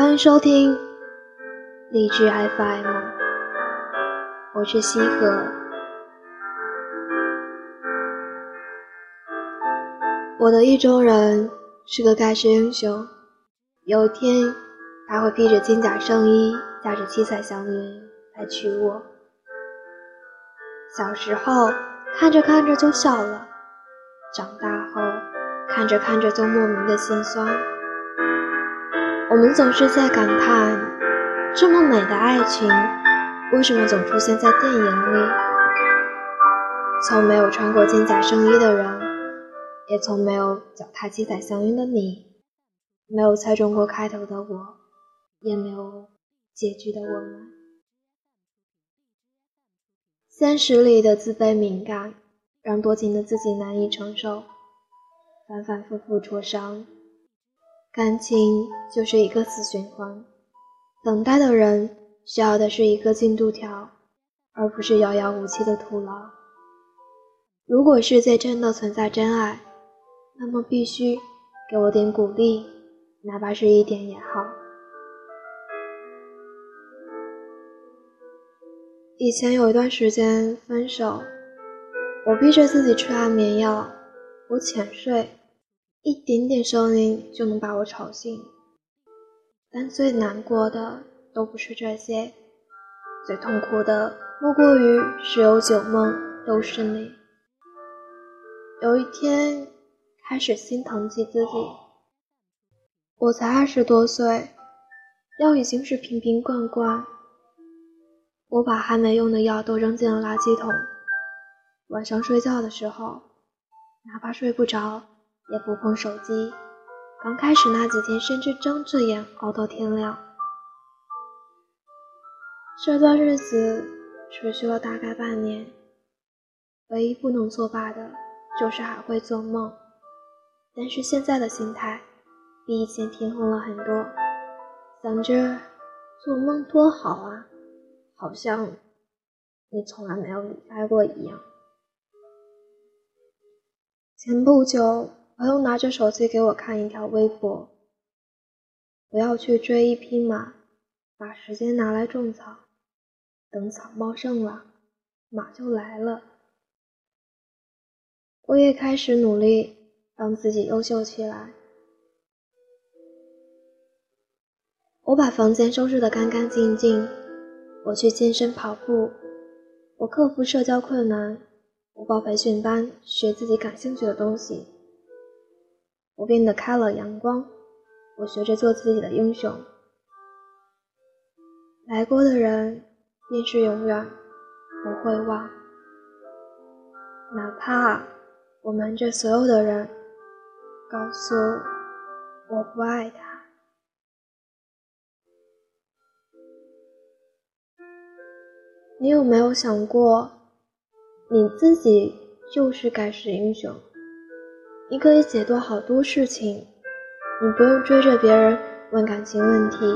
欢迎收听励志 FM，我是西河。我的意中人是个盖世英雄，有一天他会披着金甲圣衣，驾着七彩祥云来娶我。小时候看着看着就笑了，长大后看着看着就莫名的心酸。我们总是在感叹，这么美的爱情，为什么总出现在电影里？从没有穿过金甲圣衣的人，也从没有脚踏七彩祥云的你，没有猜中过开头的我，也没有结局的我们。现实里的自卑敏感，让多情的自己难以承受，反反复复戳伤。感情就是一个死循环，等待的人需要的是一个进度条，而不是遥遥无期的徒劳。如果世界真的存在真爱，那么必须给我点鼓励，哪怕是一点也好。以前有一段时间分手，我逼着自己吃安眠药，我浅睡。一点点声音就能把我吵醒，但最难过的都不是这些，最痛苦的莫过于十有九梦都是你。有一天开始心疼起自己，我才二十多岁，药已经是瓶瓶罐罐，我把还没用的药都扔进了垃圾桶。晚上睡觉的时候，哪怕睡不着。也不碰手机。刚开始那几天，甚至睁着眼熬到天亮。这段日子持续了大概半年，唯一不能作罢的就是还会做梦。但是现在的心态比以前平衡了很多，想着做梦多好啊，好像你从来没有离开过一样。前不久。朋友拿着手机给我看一条微博：“不要去追一匹马，把时间拿来种草，等草茂盛了，马就来了。”我也开始努力让自己优秀起来。我把房间收拾得干干净净，我去健身跑步，我克服社交困难，我报培训班学自己感兴趣的东西。我变得开朗阳光，我学着做自己的英雄。来过的人便是永远不会忘，哪怕我瞒着所有的人告诉我不爱他。你有没有想过，你自己就是盖世英雄？你可以解脱好多事情，你不用追着别人问感情问题，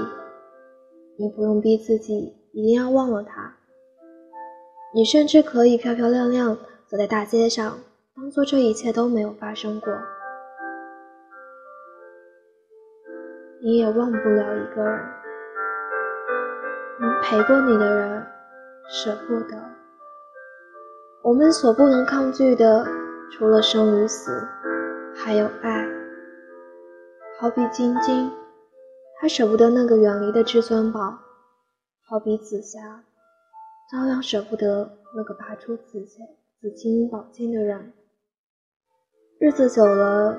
你不用逼自己一定要忘了他，你甚至可以漂漂亮亮走在大街上，当做这一切都没有发生过。你也忘不了一个人，能陪过你的人，舍不得。我们所不能抗拒的，除了生与死。还有爱，好比晶晶，她舍不得那个远离的至尊宝；好比紫霞，照样舍不得那个拔出紫青紫青宝剑的人。日子久了，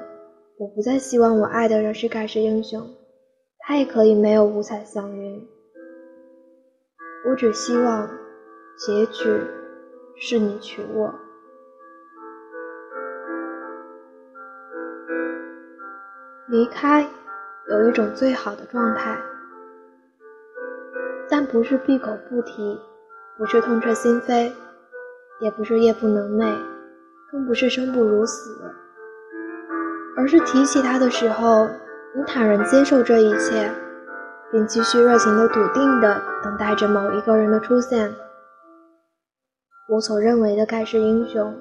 我不再希望我爱的人是盖世英雄，他也可以没有五彩祥云。我只希望结局是你娶我。离开有一种最好的状态，但不是闭口不提，不是痛彻心扉，也不是夜不能寐，更不是生不如死，而是提起他的时候，你坦然接受这一切，并继续热情的、笃定的等待着某一个人的出现。我所认为的盖世英雄，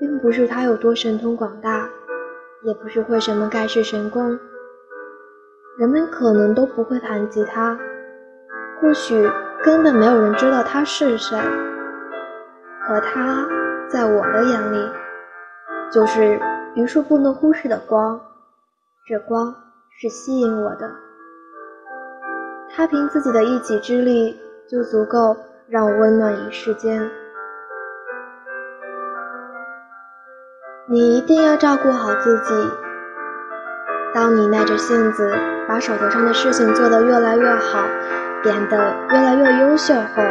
并不是他有多神通广大。也不是会什么盖世神功，人们可能都不会弹吉他，或许根本没有人知道他是谁。可他在我的眼里，就是榆树不能忽视的光，这光是吸引我的。他凭自己的一己之力，就足够让我温暖一世间。你一定要照顾好自己。当你耐着性子把手头上的事情做得越来越好，变得越来越优秀后，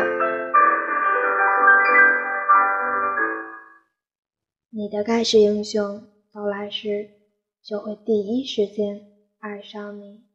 你的盖世英雄到来时就会第一时间爱上你。